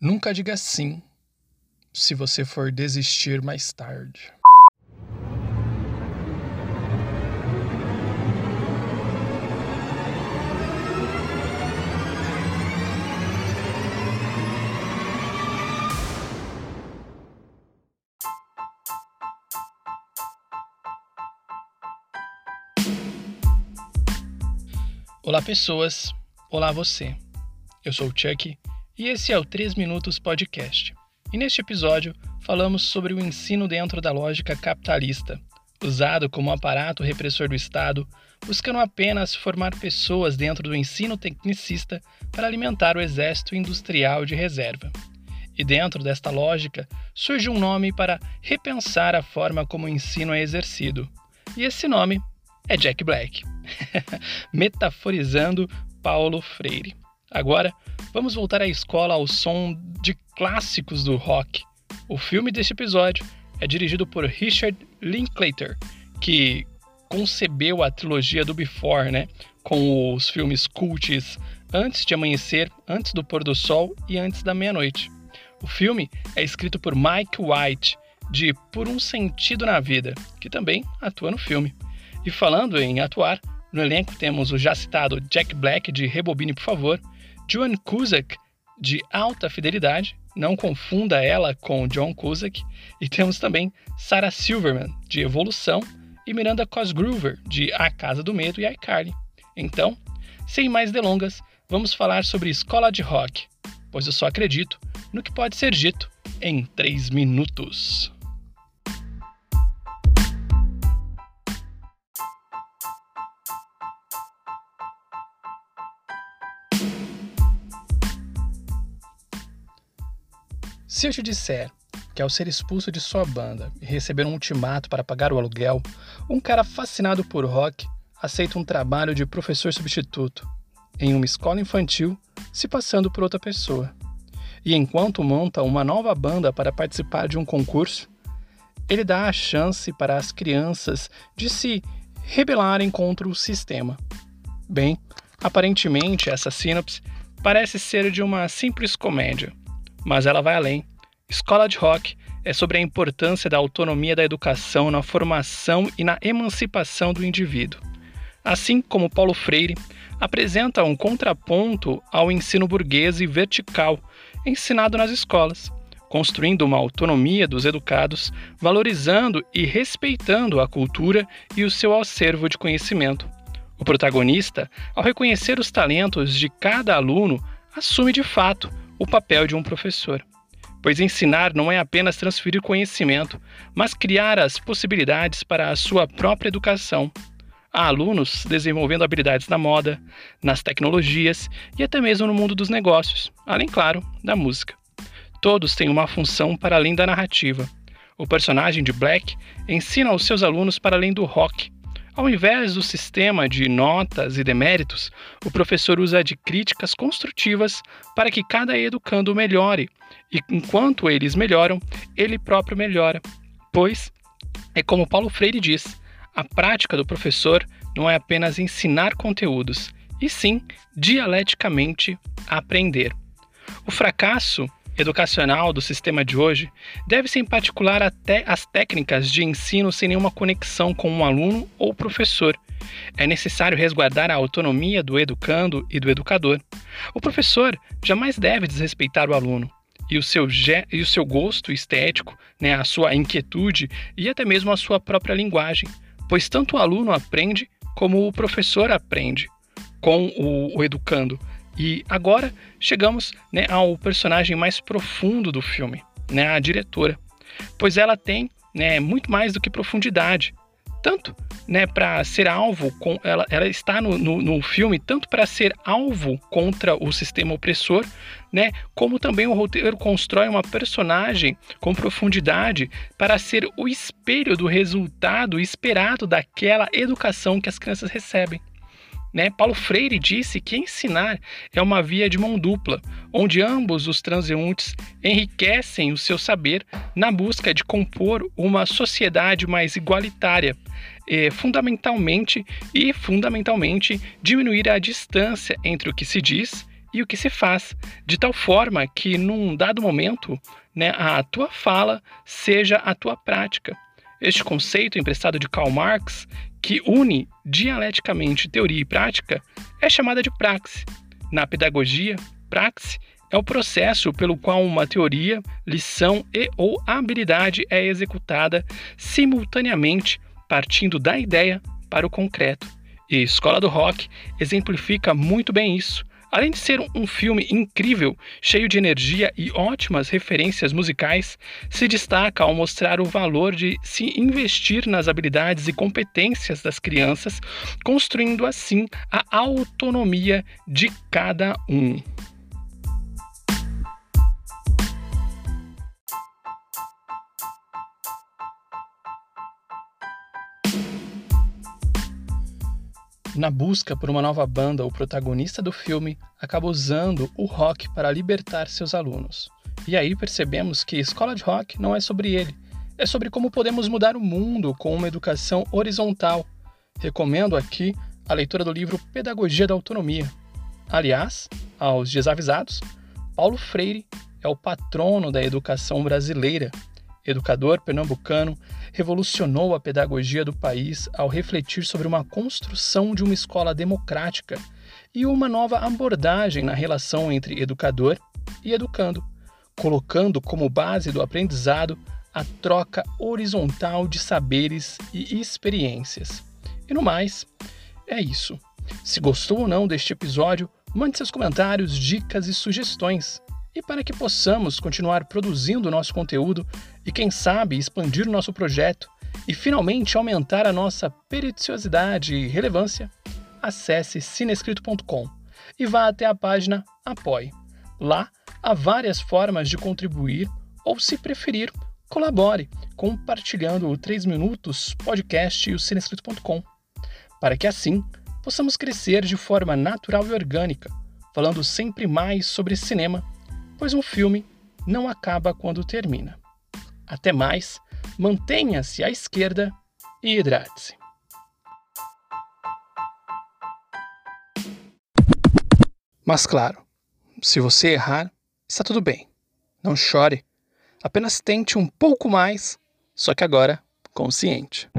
Nunca diga sim se você for desistir mais tarde. Olá, pessoas. Olá, você. Eu sou o Chuck e esse é o 3 Minutos Podcast. E neste episódio falamos sobre o ensino dentro da lógica capitalista, usado como aparato repressor do Estado, buscando apenas formar pessoas dentro do ensino tecnicista para alimentar o exército industrial de reserva. E dentro desta lógica surge um nome para repensar a forma como o ensino é exercido. E esse nome é Jack Black. Metaforizando Paulo Freire. Agora, vamos voltar à escola ao som de clássicos do rock. O filme deste episódio é dirigido por Richard Linklater, que concebeu a trilogia do Before, né? Com os filmes cults Antes de Amanhecer, Antes do Pôr do Sol e Antes da Meia-Noite. O filme é escrito por Mike White, de Por um Sentido na Vida, que também atua no filme. E falando em atuar, no elenco temos o já citado Jack Black de Rebobine, por favor, Joan Cusack de Alta Fidelidade, não confunda ela com John Cusack, e temos também Sarah Silverman de Evolução e Miranda Cosgroover de A Casa do Medo e iCarly. Então, sem mais delongas, vamos falar sobre escola de rock, pois eu só acredito no que pode ser dito em 3 minutos. Se eu te disser que ao ser expulso de sua banda e receber um ultimato para pagar o aluguel, um cara fascinado por rock aceita um trabalho de professor substituto em uma escola infantil, se passando por outra pessoa. E enquanto monta uma nova banda para participar de um concurso, ele dá a chance para as crianças de se rebelarem contra o sistema. Bem, aparentemente essa sinopse parece ser de uma simples comédia, mas ela vai além. Escola de Rock é sobre a importância da autonomia da educação na formação e na emancipação do indivíduo. Assim como Paulo Freire, apresenta um contraponto ao ensino burguês e vertical ensinado nas escolas, construindo uma autonomia dos educados, valorizando e respeitando a cultura e o seu acervo de conhecimento. O protagonista, ao reconhecer os talentos de cada aluno, assume de fato o papel de um professor. Pois ensinar não é apenas transferir conhecimento, mas criar as possibilidades para a sua própria educação. Há alunos desenvolvendo habilidades na moda, nas tecnologias e até mesmo no mundo dos negócios, além, claro, da música. Todos têm uma função para além da narrativa. O personagem de Black ensina aos seus alunos para além do rock, ao invés do sistema de notas e deméritos, o professor usa de críticas construtivas para que cada educando melhore, e enquanto eles melhoram, ele próprio melhora. Pois, é como Paulo Freire diz, a prática do professor não é apenas ensinar conteúdos, e sim, dialeticamente, aprender. O fracasso educacional do sistema de hoje deve-se em particular até às técnicas de ensino sem nenhuma conexão com um aluno ou professor. É necessário resguardar a autonomia do educando e do educador. O professor jamais deve desrespeitar o aluno e o seu, e o seu gosto estético, né, a sua inquietude e até mesmo a sua própria linguagem, pois tanto o aluno aprende como o professor aprende com o, o educando. E agora chegamos né, ao personagem mais profundo do filme, né, a diretora, pois ela tem né, muito mais do que profundidade, tanto né, para ser alvo, com, ela, ela está no, no, no filme tanto para ser alvo contra o sistema opressor, né, como também o roteiro constrói uma personagem com profundidade para ser o espelho do resultado esperado daquela educação que as crianças recebem. Né? Paulo Freire disse que ensinar é uma via de mão dupla, onde ambos os transeuntes enriquecem o seu saber na busca de compor uma sociedade mais igualitária, e, fundamentalmente e fundamentalmente diminuir a distância entre o que se diz e o que se faz, de tal forma que, num dado momento, né, a tua fala seja a tua prática. Este conceito emprestado de Karl Marx, que une dialeticamente teoria e prática, é chamada de praxe. Na pedagogia, praxe é o processo pelo qual uma teoria, lição e ou habilidade é executada simultaneamente, partindo da ideia para o concreto. E Escola do Rock exemplifica muito bem isso. Além de ser um filme incrível, cheio de energia e ótimas referências musicais, se destaca ao mostrar o valor de se investir nas habilidades e competências das crianças, construindo assim a autonomia de cada um. Na busca por uma nova banda, o protagonista do filme acaba usando o rock para libertar seus alunos. E aí percebemos que escola de rock não é sobre ele, é sobre como podemos mudar o mundo com uma educação horizontal. Recomendo aqui a leitura do livro Pedagogia da Autonomia. Aliás, aos desavisados, Paulo Freire é o patrono da educação brasileira educador pernambucano, revolucionou a pedagogia do país ao refletir sobre uma construção de uma escola democrática e uma nova abordagem na relação entre educador e educando, colocando como base do aprendizado a troca horizontal de saberes e experiências. E no mais, é isso. Se gostou ou não deste episódio, mande seus comentários, dicas e sugestões e para que possamos continuar produzindo nosso conteúdo e, quem sabe, expandir o nosso projeto e finalmente aumentar a nossa periticiosidade e relevância, acesse cinescrito.com e vá até a página Apoie. Lá há várias formas de contribuir ou, se preferir, colabore compartilhando o 3 Minutos Podcast e o cinescrito.com, para que assim possamos crescer de forma natural e orgânica, falando sempre mais sobre cinema pois um filme não acaba quando termina. Até mais, mantenha-se à esquerda e hidrate-se. Mas claro, se você errar, está tudo bem. Não chore. Apenas tente um pouco mais, só que agora consciente.